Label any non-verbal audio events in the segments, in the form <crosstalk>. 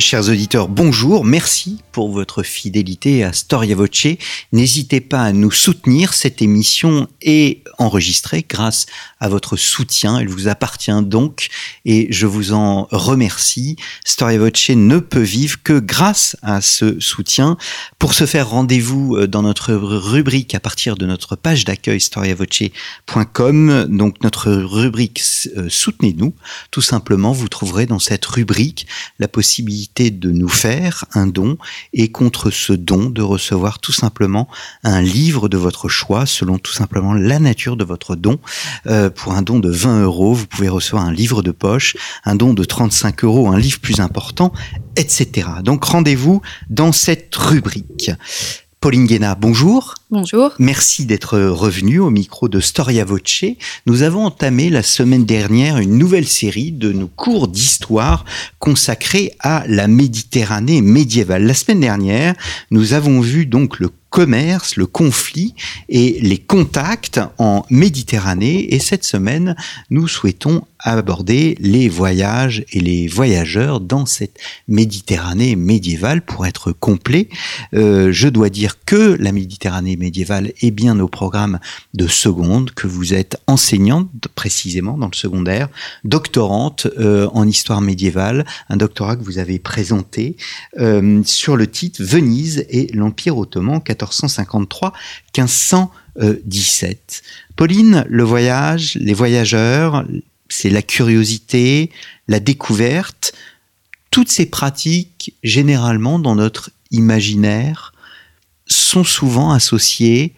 Chers auditeurs, bonjour, merci pour votre fidélité à Storia Voce. N'hésitez pas à nous soutenir, cette émission est enregistrée grâce à votre soutien, elle vous appartient donc et je vous en remercie. Storia Voce ne peut vivre que grâce à ce soutien. Pour ce faire, rendez-vous euh, dans notre rubrique à partir de notre page d'accueil storiavoce.com, donc notre rubrique euh, Soutenez-nous. Tout simplement, vous trouverez dans cette rubrique la possibilité de nous faire un don et contre ce don de recevoir tout simplement un livre de votre choix selon tout simplement la nature de votre don. Euh, pour un don de 20 euros, vous pouvez recevoir un livre de poche, un don de 35 euros, un livre plus important, etc. Donc rendez-vous dans cette rubrique. Pauline Guéna, bonjour. Bonjour. Merci d'être revenu au micro de Storia Voce. Nous avons entamé la semaine dernière une nouvelle série de nos cours d'histoire consacrés à la Méditerranée médiévale. La semaine dernière, nous avons vu donc le commerce, le conflit et les contacts en Méditerranée. Et cette semaine, nous souhaitons aborder les voyages et les voyageurs dans cette Méditerranée médiévale. Pour être complet, euh, je dois dire que la Méditerranée médiévale est bien au programme de seconde, que vous êtes enseignante précisément dans le secondaire, doctorante euh, en histoire médiévale, un doctorat que vous avez présenté euh, sur le titre Venise et l'Empire ottoman 1453-1517. Pauline, le voyage, les voyageurs, c'est la curiosité, la découverte, toutes ces pratiques, généralement dans notre imaginaire, sont souvent associées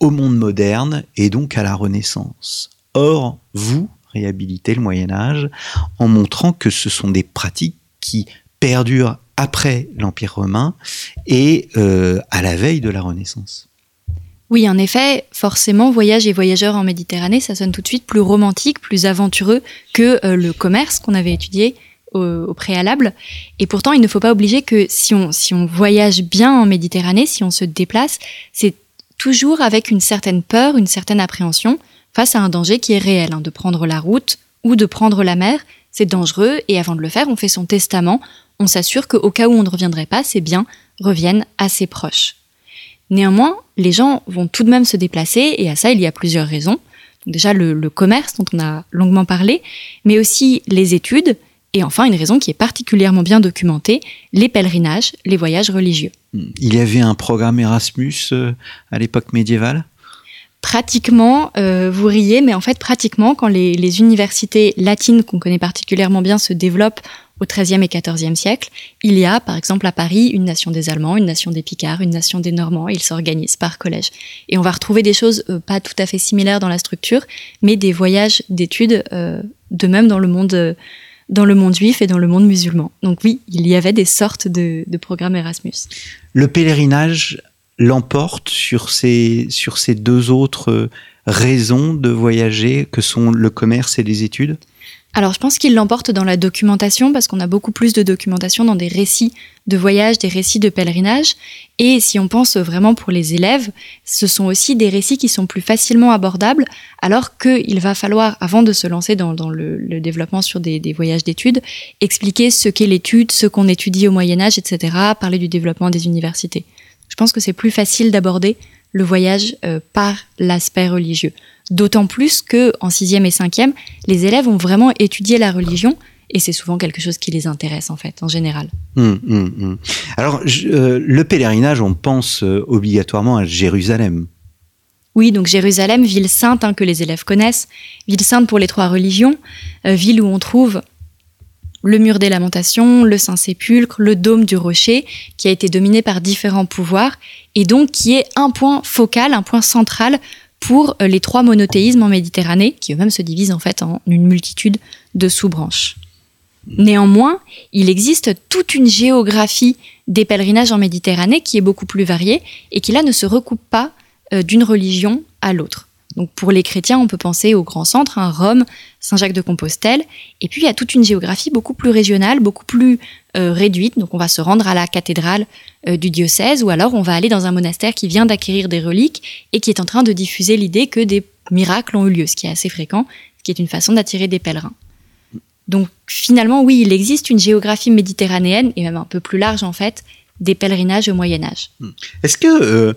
au monde moderne et donc à la Renaissance. Or, vous réhabilitez le Moyen Âge en montrant que ce sont des pratiques qui perdurent après l'Empire romain et euh, à la veille de la Renaissance. Oui, en effet, forcément, voyage et voyageurs en Méditerranée, ça sonne tout de suite plus romantique, plus aventureux que euh, le commerce qu'on avait étudié au, préalable. Et pourtant, il ne faut pas oublier que si on, si on voyage bien en Méditerranée, si on se déplace, c'est toujours avec une certaine peur, une certaine appréhension face à un danger qui est réel. Hein, de prendre la route ou de prendre la mer, c'est dangereux et avant de le faire, on fait son testament, on s'assure qu'au cas où on ne reviendrait pas, ces biens reviennent à ses proches. Néanmoins, les gens vont tout de même se déplacer et à ça, il y a plusieurs raisons. déjà le commerce dont on a longuement parlé, mais aussi les études et enfin, une raison qui est particulièrement bien documentée, les pèlerinages, les voyages religieux. Il y avait un programme Erasmus euh, à l'époque médiévale? Pratiquement, euh, vous riez, mais en fait, pratiquement, quand les, les universités latines qu'on connaît particulièrement bien se développent au XIIIe et XIVe siècle, il y a, par exemple, à Paris, une nation des Allemands, une nation des Picards, une nation des Normands, ils s'organisent par collège. Et on va retrouver des choses euh, pas tout à fait similaires dans la structure, mais des voyages d'études, euh, de même dans le monde dans le monde juif et dans le monde musulman. Donc oui, il y avait des sortes de, programmes Erasmus. Le pèlerinage l'emporte sur ces, sur ces deux autres raisons de voyager que sont le commerce et les études? Alors je pense qu'il l'emporte dans la documentation parce qu'on a beaucoup plus de documentation dans des récits de voyage, des récits de pèlerinage. Et si on pense vraiment pour les élèves, ce sont aussi des récits qui sont plus facilement abordables alors qu'il va falloir, avant de se lancer dans, le, développement sur des, voyages d'études, expliquer ce qu'est l'étude, ce qu'on étudie au Moyen Âge, etc., parler du développement des universités. Je pense que c'est plus facile d'aborder le voyage euh, par l'aspect religieux. D'autant plus que en sixième et cinquième, les élèves ont vraiment étudié la religion et c'est souvent quelque chose qui les intéresse en fait, en général. Hum, hum, hum. Alors, euh, le pèlerinage, on pense euh, obligatoirement à Jérusalem. Oui, donc Jérusalem, ville sainte hein, que les élèves connaissent, ville sainte pour les trois religions, ville où on trouve le mur des lamentations, le Saint-Sépulcre, le dôme du rocher, qui a été dominé par différents pouvoirs, et donc qui est un point focal, un point central pour euh, les trois monothéismes en Méditerranée, qui eux-mêmes se divisent en fait en une multitude de sous-branches. Néanmoins, il existe toute une géographie des pèlerinages en Méditerranée qui est beaucoup plus variée et qui là ne se recoupe pas euh, d'une religion à l'autre. Donc pour les chrétiens, on peut penser au grand centre, hein, Rome, Saint-Jacques-de-Compostelle, et puis il y a toute une géographie beaucoup plus régionale, beaucoup plus euh, réduite. Donc on va se rendre à la cathédrale euh, du diocèse, ou alors on va aller dans un monastère qui vient d'acquérir des reliques et qui est en train de diffuser l'idée que des miracles ont eu lieu, ce qui est assez fréquent, ce qui est une façon d'attirer des pèlerins. Donc finalement, oui, il existe une géographie méditerranéenne, et même un peu plus large en fait, des pèlerinages au Moyen Âge. Est-ce que euh,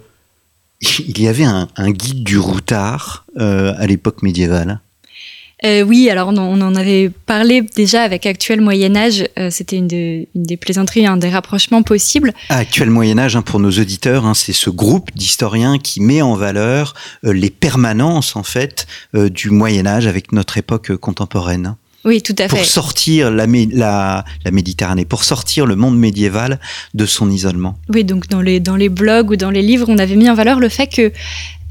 <laughs> il y avait un, guide du routard euh, à l'époque médiévale euh, oui, alors on, en avait parlé déjà avec Actuel Moyen Âge. C'était une, des plaisanteries, un des rapprochements possibles. Actuel Moyen Âge, hein, pour nos auditeurs, hein, c'est ce groupe d'historiens qui met en valeur les permanences en fait du Moyen Âge avec notre époque contemporaine. Oui, tout à fait. Pour sortir la, la, la, Méditerranée, pour sortir le monde médiéval de son isolement. Oui, donc dans les, dans les blogs ou dans les livres, on avait mis en valeur le fait que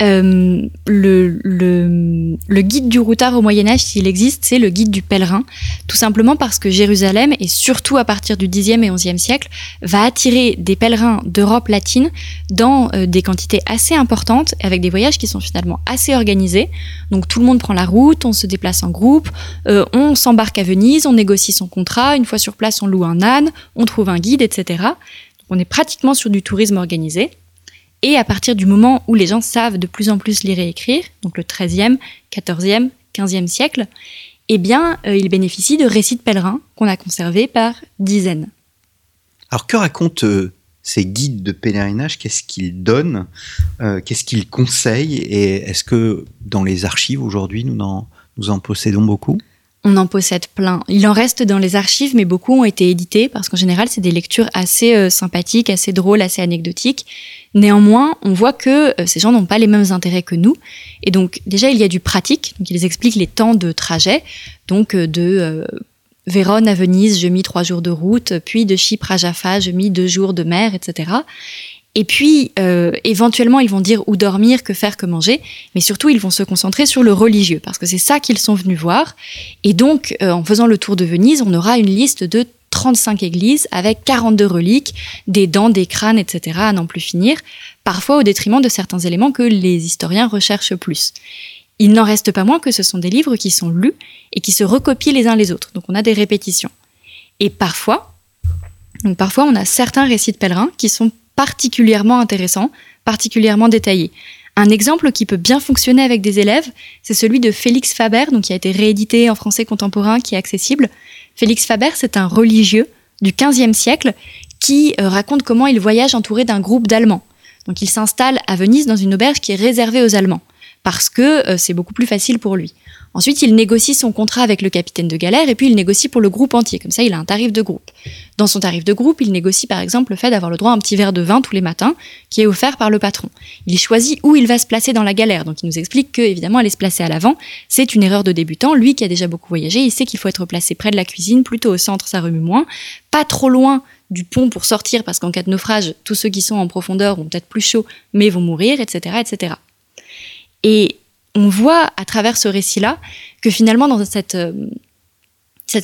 euh, le, le, le, guide du routard au Moyen Âge, s'il existe, c'est le guide du pèlerin, tout simplement parce que Jérusalem, et surtout à partir du Xe et XIe siècle, va attirer des pèlerins d'Europe latine dans euh, des quantités assez importantes, avec des voyages qui sont finalement assez organisés. Donc tout le monde prend la route, on se déplace en groupe, euh, on s'embarque à Venise, on négocie son contrat, une fois sur place on loue un âne, on trouve un guide, etc. On est pratiquement sur du tourisme organisé. Et à partir du moment où les gens savent de plus en plus lire et écrire, donc le 13e, 14e, 15e siècle, eh bien, euh, ils bénéficient de récits de pèlerins qu'on a conservés par dizaines. Alors, que racontent euh, ces guides de pèlerinage? Qu'est-ce qu'ils donnent? Euh, Qu'est-ce qu'ils conseillent? Et est-ce que dans les archives aujourd'hui, nous nous en possédons beaucoup? On en possède plein. Il en reste dans les archives, mais beaucoup ont été édités parce qu'en général, c'est des lectures assez euh, sympathiques, assez drôles, assez anecdotiques. Néanmoins, on voit que euh, ces gens n'ont pas les mêmes intérêts que nous. Et donc, déjà, il y a du pratique. Donc, ils expliquent les temps de trajet. Donc, euh, de Vérone à Venise, je mis trois jours de route. Puis de Chypre à Jaffa, je mis deux jours de mer, etc. Et puis, euh, éventuellement, ils vont dire où dormir, que faire, que manger, mais surtout, ils vont se concentrer sur le religieux, parce que c'est ça qu'ils sont venus voir. Et donc, euh, en faisant le tour de Venise, on aura une liste de 35 églises avec 42 reliques, des dents, des crânes, etc., à n'en plus finir, parfois au détriment de certains éléments que les historiens recherchent plus. Il n'en reste pas moins que ce sont des livres qui sont lus et qui se recopient les uns les autres, donc on a des répétitions. Et parfois, donc parfois on a certains récits de pèlerins qui sont particulièrement intéressant, particulièrement détaillé. Un exemple qui peut bien fonctionner avec des élèves, c'est celui de Félix Faber, donc qui a été réédité en français contemporain, qui est accessible. Félix Faber, c'est un religieux du XVe siècle qui euh, raconte comment il voyage entouré d'un groupe d'Allemands. Donc il s'installe à Venise dans une auberge qui est réservée aux Allemands, parce que euh, c'est beaucoup plus facile pour lui. Ensuite, il négocie son contrat avec le capitaine de galère et puis il négocie pour le groupe entier. Comme ça, il a un tarif de groupe. Dans son tarif de groupe, il négocie par exemple le fait d'avoir le droit à un petit verre de vin tous les matins qui est offert par le patron. Il choisit où il va se placer dans la galère. Donc il nous explique que évidemment aller se placer à l'avant, c'est une erreur de débutant. Lui qui a déjà beaucoup voyagé, il sait qu'il faut être placé près de la cuisine, plutôt au centre, ça remue moins, pas trop loin du pont pour sortir parce qu'en cas de naufrage, tous ceux qui sont en profondeur ont peut-être plus chaud mais vont mourir, etc., etc. Et on voit à travers ce récit-là que finalement, dans cette, euh,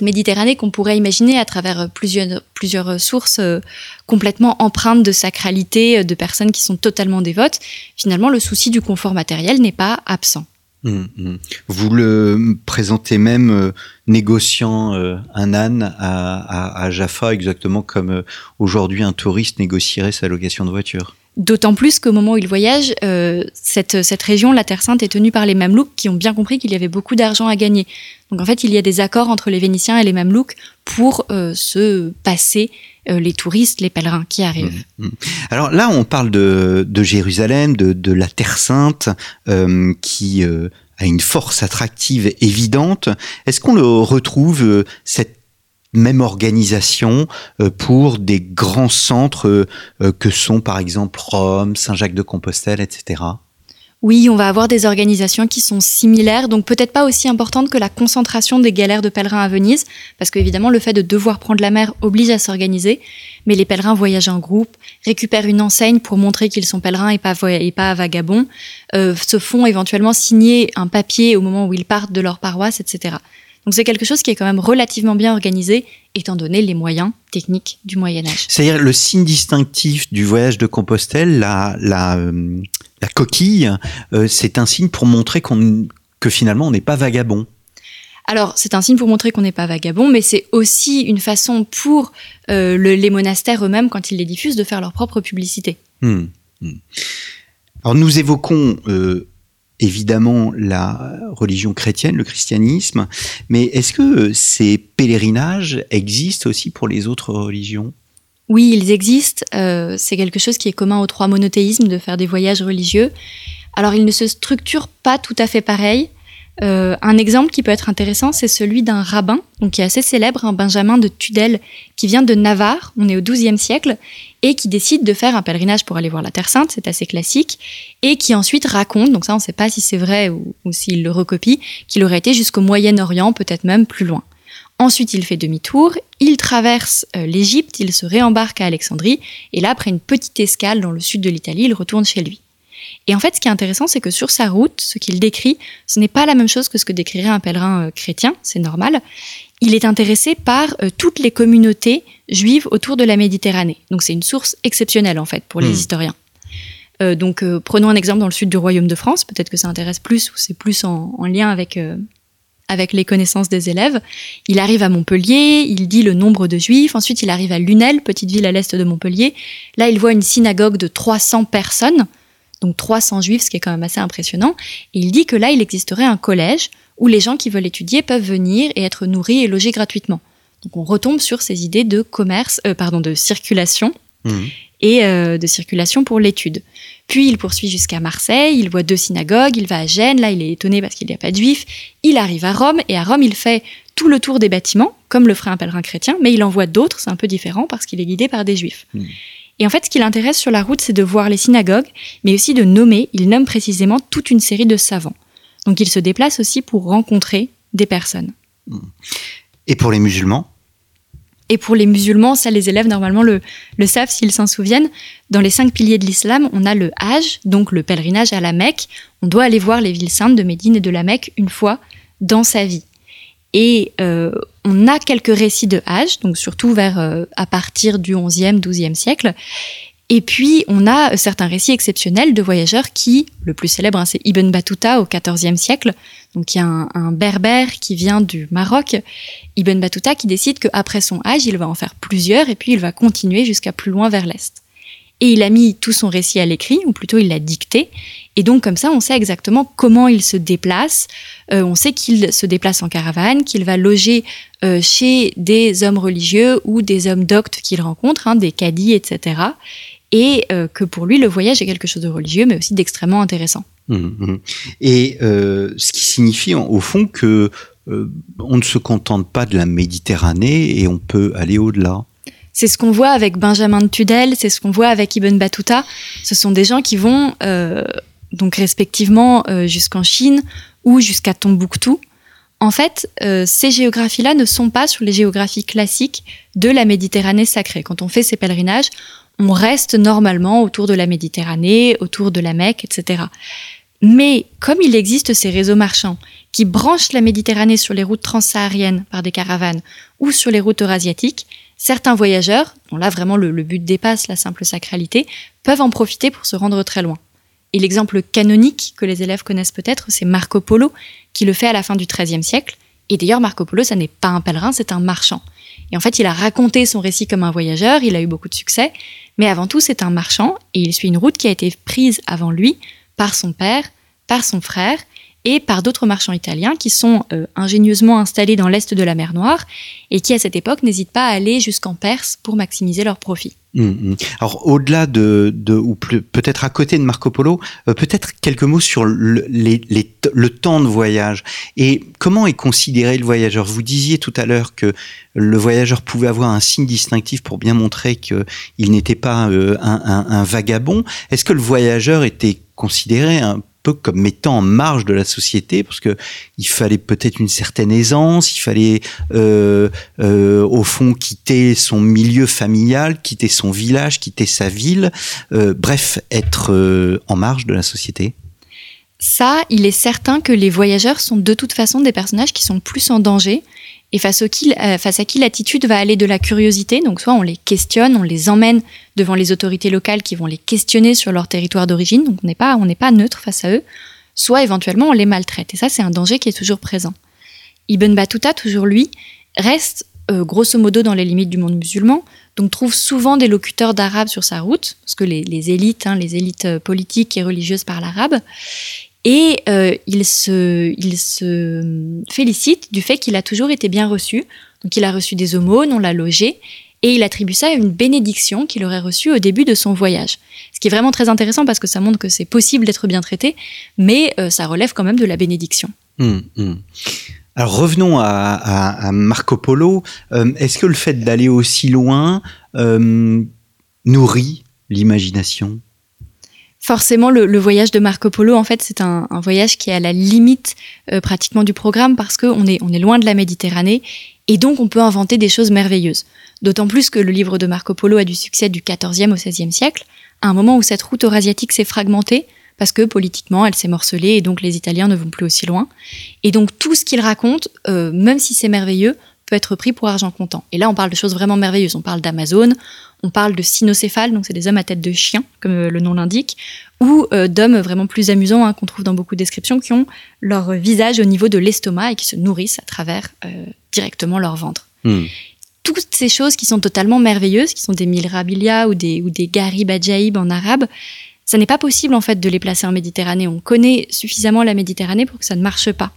Méditerranée qu'on pourrait imaginer à travers plusieurs, sources euh, complètement empreintes de sacralité, euh, de personnes qui sont totalement dévotes, finalement, le souci du confort matériel n'est pas absent. Hum, hum. Vous le présentez même négociant un âne à, Jaffa, exactement comme aujourd'hui un touriste négocierait sa location de voiture. D'autant plus qu'au moment où il voyage, euh, cette, cette région, la Terre Sainte, est tenue par les Mamelouks qui ont bien compris qu'il y avait beaucoup d'argent à gagner. Donc en fait, il y a des accords entre les Vénitiens et les Mamelouks pour euh, se passer euh, les touristes, les pèlerins qui arrivent. Mmh, mmh. Alors là, on parle de, de Jérusalem, de, de, la Terre Sainte, qui a une force attractive évidente. Est-ce qu'on le retrouve, cette même organisation euh, pour des grands centres euh, euh, que sont par exemple Rome, Saint-Jacques-de-Compostelle, etc. Oui, on va avoir des organisations qui sont similaires, donc peut-être pas aussi importantes que la concentration des galères de pèlerins à Venise, parce qu'évidemment le fait de devoir prendre la mer oblige à s'organiser, mais les pèlerins voyagent en groupe, récupèrent une enseigne pour montrer qu'ils sont pèlerins et pas, et pas vagabonds, se font éventuellement signer un papier au moment où ils partent de leur paroisse, etc. Donc c'est quelque chose qui est quand même relativement bien organisé, étant donné les moyens techniques du Moyen Âge. C'est-à-dire le signe distinctif du voyage de Compostelle, la, la, euh, la coquille, c'est un signe pour montrer qu'on que finalement on n'est pas vagabond. Alors, c'est un signe pour montrer qu'on n'est pas vagabond, mais c'est aussi une façon pour les monastères eux-mêmes, quand ils les diffusent, de faire leur propre publicité. Hmm, hmm. Alors, nous évoquons évidemment la religion chrétienne, le christianisme, mais est-ce que ces pèlerinages existent aussi pour les autres religions? Oui, ils existent. Euh, c'est quelque chose qui est commun aux trois monothéismes de faire des voyages religieux. Alors, ils ne se structurent pas tout à fait pareil. Euh, un exemple qui peut être intéressant, c'est celui d'un rabbin, donc qui est assez célèbre, un Benjamin de Tudel, qui vient de Navarre, on est au XIIe siècle, et qui décide de faire un pèlerinage pour aller voir la Terre Sainte, c'est assez classique, et qui ensuite raconte, donc ça on ne sait pas si c'est vrai ou, s'il le recopie, qu'il aurait été jusqu'au Moyen-Orient, peut-être même plus loin. Ensuite, il fait demi-tour, il traverse euh, l'Égypte, il se réembarque à Alexandrie, et là, après une petite escale dans le sud de l'Italie, il retourne chez lui. Et en fait, ce qui est intéressant, c'est que sur sa route, ce qu'il décrit, ce n'est pas la même chose que ce que décrirait un pèlerin euh, chrétien, c'est normal. Il est intéressé par euh, toutes les communautés juives autour de la Méditerranée. Donc c'est une source exceptionnelle, en fait, pour les hmm. historiens. Euh, donc prenons un exemple dans le sud du Royaume de France, peut-être que ça intéresse plus ou c'est plus en, lien avec, avec les connaissances des élèves. Il arrive à Montpellier, il dit le nombre de juifs, ensuite il arrive à Lunel, petite ville à l'est de Montpellier. Là, il voit une synagogue de 300 personnes donc 300 juifs, ce qui est quand même assez impressionnant. Et il dit que là, il existerait un collège où les gens qui veulent étudier peuvent venir et être nourris et logés gratuitement. Donc on retombe sur ces idées de commerce, euh, pardon, de circulation mmh. et euh, de circulation pour l'étude. Puis il poursuit jusqu'à Marseille, il voit deux synagogues, il va à Gênes, là il est étonné parce qu'il n'y a pas de juifs. Il arrive à Rome et à Rome il fait tout le tour des bâtiments, comme le ferait un pèlerin chrétien, mais il en voit d'autres, c'est un peu différent parce qu'il est guidé par des juifs. Mmh. Et en fait, ce qui l'intéresse sur la route, c'est de voir les synagogues, mais aussi de nommer, il nomme précisément toute une série de savants. Donc il se déplace aussi pour rencontrer des personnes. Et pour les musulmans? Et pour les musulmans, ça les élèves normalement le, le savent s'ils s'en souviennent. Dans les cinq piliers de l'islam, on a le Hajj, donc le pèlerinage à la Mecque. On doit aller voir les villes saintes de Médine et de la Mecque une fois dans sa vie. Et euh, on a quelques récits de Hajj, donc surtout vers euh, à partir du 11e, 12e siècle. Et puis, on a certains récits exceptionnels de voyageurs qui, le plus célèbre, hein, c'est Ibn Battuta au XIVe siècle. Donc, il y a un, un, berbère qui vient du Maroc, Ibn Battuta, qui décide qu'après son Hajj, il va en faire plusieurs et puis il va continuer jusqu'à plus loin vers l'Est et il a mis tout son récit à l'écrit, ou plutôt il l'a dicté. Et donc comme ça, on sait exactement comment il se déplace. Euh, on sait qu'il se déplace en caravane, qu'il va loger euh, chez des hommes religieux ou des hommes doctes qu'il rencontre, hein, des caddies, etc. Et euh, que pour lui, le voyage est quelque chose de religieux, mais aussi d'extrêmement intéressant. Mmh, mmh. Et ce qui signifie au fond que on ne se contente pas de la Méditerranée et on peut aller au-delà. C'est ce qu'on voit avec Benjamin de Tudel, c'est ce qu'on voit avec Ibn Battuta. Ce sont des gens qui vont euh, donc respectivement euh, jusqu'en Chine ou jusqu'à Tombouctou. En fait, euh, ces géographies-là ne sont pas sur les géographies classiques de la Méditerranée sacrée. Quand on fait ces pèlerinages, on reste normalement autour de la Méditerranée, autour de la Mecque, etc. Mais comme il existe ces réseaux marchands qui branchent la Méditerranée sur les routes transsahariennes par des caravanes ou sur les routes eurasiatiques, Certains voyageurs, dont là vraiment le, but dépasse la simple sacralité, peuvent en profiter pour se rendre très loin. Et l'exemple canonique que les élèves connaissent peut-être, c'est Marco Polo, qui le fait à la fin du XIIIe siècle. Et d'ailleurs, Marco Polo, ça n'est pas un pèlerin, c'est un marchand. Et en fait, il a raconté son récit comme un voyageur, il a eu beaucoup de succès, mais avant tout, c'est un marchand, et il suit une route qui a été prise avant lui par son père, par son frère, et par d'autres marchands italiens qui sont euh, ingénieusement installés dans l'est de la mer Noire et qui à cette époque n'hésitent pas à aller jusqu'en Perse pour maximiser leurs profits. Hum, hum. Alors au-delà de, ou peut-être à côté de Marco Polo, euh, peut-être quelques mots sur le, temps de voyage et comment est considéré le voyageur? Vous disiez tout à l'heure que le voyageur pouvait avoir un signe distinctif pour bien montrer qu'il n'était pas euh, un, un, vagabond. Est-ce que le voyageur était considéré un peu comme mettant en marge de la société parce que il fallait peut-être une certaine aisance, il fallait euh, euh, au fond quitter son milieu familial, quitter son village, quitter sa ville, euh, bref, être en marge de la société. Ça, il est certain que les voyageurs sont de toute façon des personnages qui sont plus en danger et face, euh, face à qui l'attitude va aller de la curiosité. Donc soit on les questionne, on les emmène devant les autorités locales qui vont les questionner sur leur territoire d'origine, donc on n'est pas, pas neutre face à eux, soit éventuellement on les maltraite. Et ça, c'est un danger qui est toujours présent. Ibn Battuta, toujours lui, reste euh, grosso modo dans les limites du monde musulman, donc trouve souvent des locuteurs d'arabe sur sa route, parce que les, élites, hein, les élites euh, politiques et religieuses parlent arabe, et euh, il, se, félicite du fait qu'il a toujours été bien reçu. Donc il a reçu des aumônes, on l'a logé, et il attribue ça à une bénédiction qu'il aurait reçue au début de son voyage. Ce qui est vraiment très intéressant parce que ça montre que c'est possible d'être bien traité, mais euh, ça relève quand même de la bénédiction. Hum, hum. Alors revenons à, Marco Polo. Euh, est-ce que le fait d'aller aussi loin nourrit l'imagination? Forcément, le, voyage de Marco Polo, en fait, c'est un, voyage qui est à la limite euh, pratiquement du programme parce qu'on est, on est loin de la Méditerranée et donc on peut inventer des choses merveilleuses. D'autant plus que le livre de Marco Polo a du succès du XIVe au XVIe siècle, à un moment où cette route eurasiatique s'est fragmentée parce que politiquement elle s'est morcelée et donc les Italiens ne vont plus aussi loin. Et donc tout ce qu'il raconte, euh, même si c'est merveilleux, peut être pris pour argent comptant. Et là, on parle de choses vraiment merveilleuses. On parle d'Amazon, on parle de cynocéphales, donc c'est des hommes à tête de chien, comme euh, le nom l'indique, ou euh, d'hommes vraiment plus amusants hein, qu'on trouve dans beaucoup de descriptions, qui ont leur visage au niveau de l'estomac et qui se nourrissent à travers euh, directement leur ventre. Hmm. Toutes ces choses qui sont totalement merveilleuses, qui sont des milrabilia ou des, ou des garib en arabe, ça n'est pas possible en fait de les placer en Méditerranée. On connaît suffisamment la Méditerranée pour que ça ne marche pas.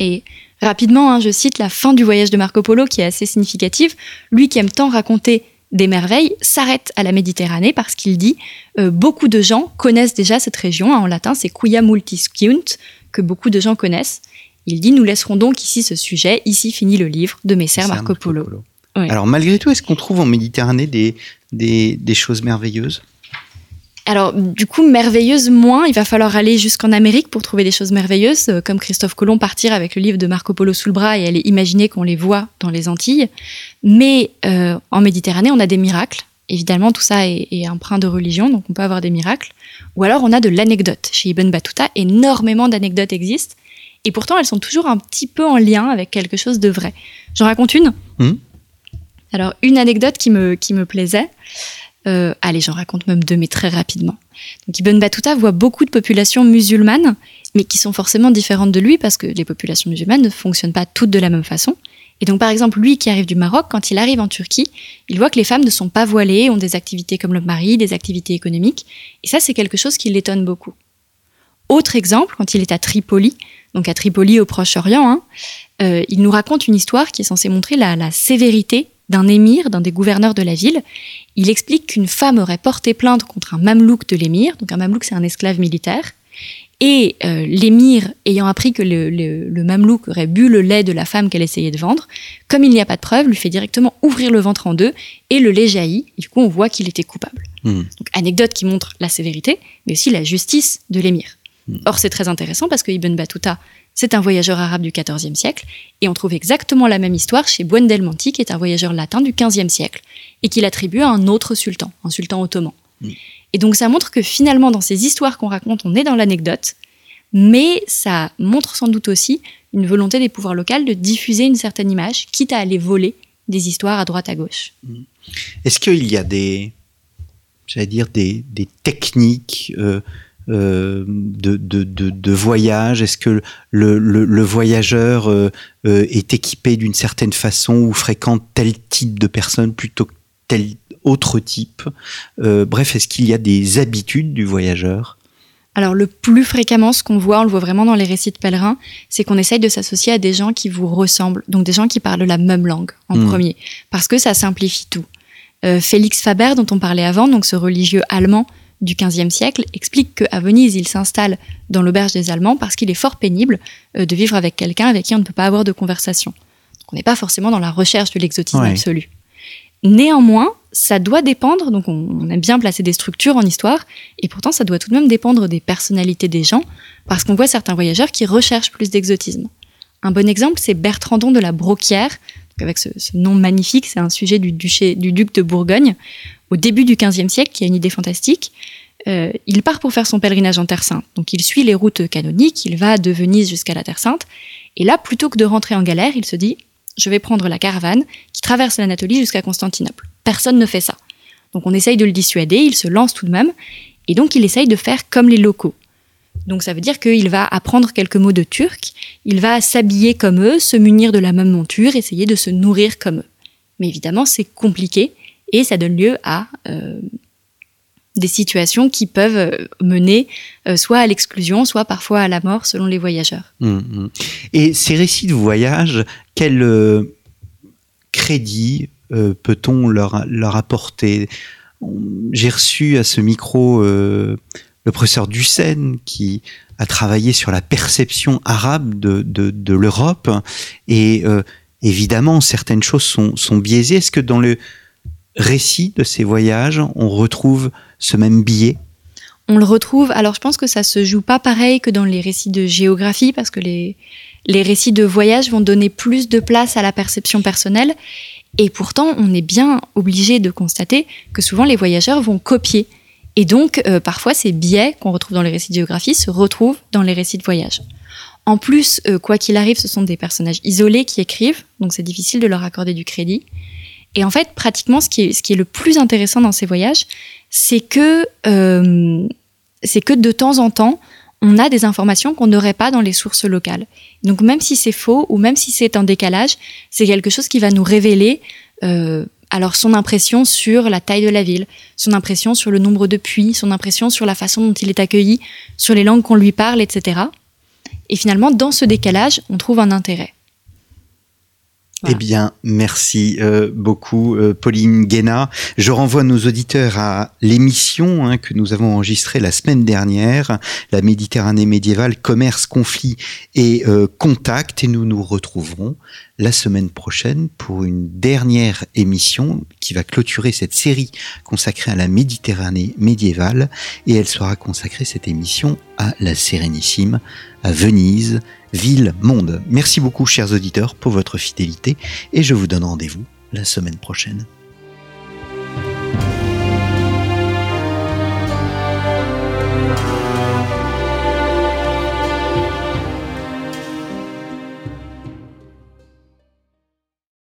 Et rapidement, hein, je cite la fin du voyage de Marco Polo qui est assez significative. Lui qui aime tant raconter des merveilles s'arrête à la Méditerranée parce qu'il dit euh, beaucoup de gens connaissent déjà cette région. Hein, en latin, c'est Quia multisciunt, que beaucoup de gens connaissent. Il dit Nous laisserons donc ici ce sujet. Ici finit le livre de Messer Marco Polo. Alors, malgré tout, est-ce qu'on trouve en Méditerranée des, des choses merveilleuses? Alors, du coup, merveilleuse moins, il va falloir aller jusqu'en Amérique pour trouver des choses merveilleuses, euh, comme Christophe Colomb partir avec le livre de Marco Polo sous le bras et aller imaginer qu'on les voit dans les Antilles. Mais euh, en Méditerranée, on a des miracles. Évidemment, tout ça est, est empreint de religion, donc on peut avoir des miracles. Ou alors, on a de l'anecdote. Chez Ibn Battuta, énormément d'anecdotes existent. Et pourtant, elles sont toujours un petit peu en lien avec quelque chose de vrai. J'en raconte une. Mmh. Alors, une anecdote qui me, qui me plaisait. Euh, allez, j'en raconte même deux, mais très rapidement. Donc Ibn Battuta voit beaucoup de populations musulmanes, mais qui sont forcément différentes de lui parce que les populations musulmanes ne fonctionnent pas toutes de la même façon. Et donc, par exemple, lui qui arrive du Maroc, quand il arrive en Turquie, il voit que les femmes ne sont pas voilées, ont des activités comme le mari, des activités économiques. Et ça, c'est quelque chose qui l'étonne beaucoup. Autre exemple, quand il est à Tripoli, donc à Tripoli au Proche-Orient, hein, euh, il nous raconte une histoire qui est censée montrer la, la sévérité d'un émir, d'un des gouverneurs de la ville. Il explique qu'une femme aurait porté plainte contre un mamelouk de l'émir. Donc un mamelouk, c'est un esclave militaire. Et euh, l'émir, ayant appris que le, le, mamelouk aurait bu le lait de la femme qu'elle essayait de vendre, comme il n'y a pas de preuve, lui fait directement ouvrir le ventre en deux et le lait jaillit. du coup, on voit qu'il était coupable. Hmm. Donc, anecdote qui montre la sévérité, mais aussi la justice de l'émir. Or, c'est très intéressant parce que Ibn Battuta c'est un voyageur arabe du XIVe siècle, et on trouve exactement la même histoire chez Buondelmonti, qui est un voyageur latin du XVe siècle, et qu'il attribue à un autre sultan, un sultan ottoman. Mm. Et donc ça montre que finalement, dans ces histoires qu'on raconte, on est dans l'anecdote, mais ça montre sans doute aussi une volonté des pouvoirs locaux de diffuser une certaine image, quitte à aller voler des histoires à droite à gauche. Mm. Est-ce qu'il y a des, j'allais dire, des, techniques euh, euh, de, de, voyage? Est-ce que le, voyageur euh, euh, est équipé d'une certaine façon ou fréquente tel type de personne plutôt que tel autre type? Bref, est-ce qu'il y a des habitudes du voyageur? Alors le plus fréquemment, ce qu'on voit, on le voit vraiment dans les récits de pèlerins, c'est qu'on essaye de s'associer à des gens qui vous ressemblent, donc des gens qui parlent la même langue en hmm. premier, parce que ça simplifie tout. Félix Faber, dont on parlait avant, donc ce religieux allemand, du XVe siècle explique qu'à Venise, il s'installe dans l'auberge des Allemands parce qu'il est fort pénible euh, de vivre avec quelqu'un avec qui on ne peut pas avoir de conversation. on n'est pas forcément dans la recherche de l'exotisme absolu. Néanmoins, ça doit dépendre, donc on, aime bien placer des structures en histoire, et pourtant ça doit tout de même dépendre des personnalités des gens, parce qu'on voit certains voyageurs qui recherchent plus d'exotisme. Un bon exemple, c'est Bertrandon de la Broquière, avec ce, nom magnifique, c'est un sujet du, duché, du duc de Bourgogne, au début du XVe siècle, qui a une idée fantastique. euh, il part pour faire son pèlerinage en Terre Sainte. Donc il suit les routes canoniques, il va de Venise jusqu'à la Terre Sainte. Et là, plutôt que de rentrer en galère, il se dit, je vais prendre la caravane qui traverse l'Anatolie jusqu'à Constantinople. Personne ne fait ça. Donc on essaye de le dissuader, il se lance tout de même, et donc il essaye de faire comme les locaux. Donc ça veut dire qu'il va apprendre quelques mots de turc, il va s'habiller comme eux, se munir de la même monture, essayer de se nourrir comme eux. Mais évidemment, c'est compliqué et ça donne lieu à euh, des situations qui peuvent euh, mener euh, soit à l'exclusion, soit parfois à la mort selon les voyageurs. Mmh, mmh. Et ces récits de voyage, quel crédit peut-on leur, leur apporter? J'ai reçu à ce micro le professeur Dussen qui a travaillé sur la perception arabe de, l'Europe et euh, évidemment certaines choses sont, sont biaisées. Est-ce que dans le récit de ces voyages, on retrouve ce même biais on le retrouve. Alors, je pense que ça se joue pas pareil que dans les récits de géographie, parce que les, les récits de voyage vont donner plus de place à la perception personnelle. Et pourtant, on est bien obligé de constater que souvent les voyageurs vont copier et donc, euh, parfois, ces biais qu'on retrouve dans les récits de géographie se retrouvent dans les récits de voyage. En plus, euh, quoi qu'il arrive, ce sont des personnages isolés qui écrivent, donc c'est difficile de leur accorder du crédit. Et en fait, pratiquement, ce qui est, ce qui est le plus intéressant dans ces voyages, c'est que, euh, c'est que de temps en temps, on a des informations qu'on n'aurait pas dans les sources locales. Donc même si c'est faux ou même si c'est en décalage, c'est quelque chose qui va nous révéler euh, alors son impression sur la taille de la ville, son impression sur le nombre de puits, son impression sur la façon dont il est accueilli, sur les langues qu'on lui parle, etc. Et finalement, dans ce décalage, on trouve un intérêt. Eh bien, merci euh, beaucoup, euh, Pauline Guéna. Je renvoie nos auditeurs à l'émission hein, que nous avons enregistrée la semaine dernière, la Méditerranée médiévale, commerce, conflit et euh, contact. Et nous nous retrouverons la semaine prochaine pour une dernière émission qui va clôturer cette série consacrée à la Méditerranée médiévale. Et elle sera consacrée, cette émission, à la Sérénissime, à Venise ville, monde. Merci beaucoup, chers auditeurs, pour votre fidélité et je vous donne rendez-vous la semaine prochaine.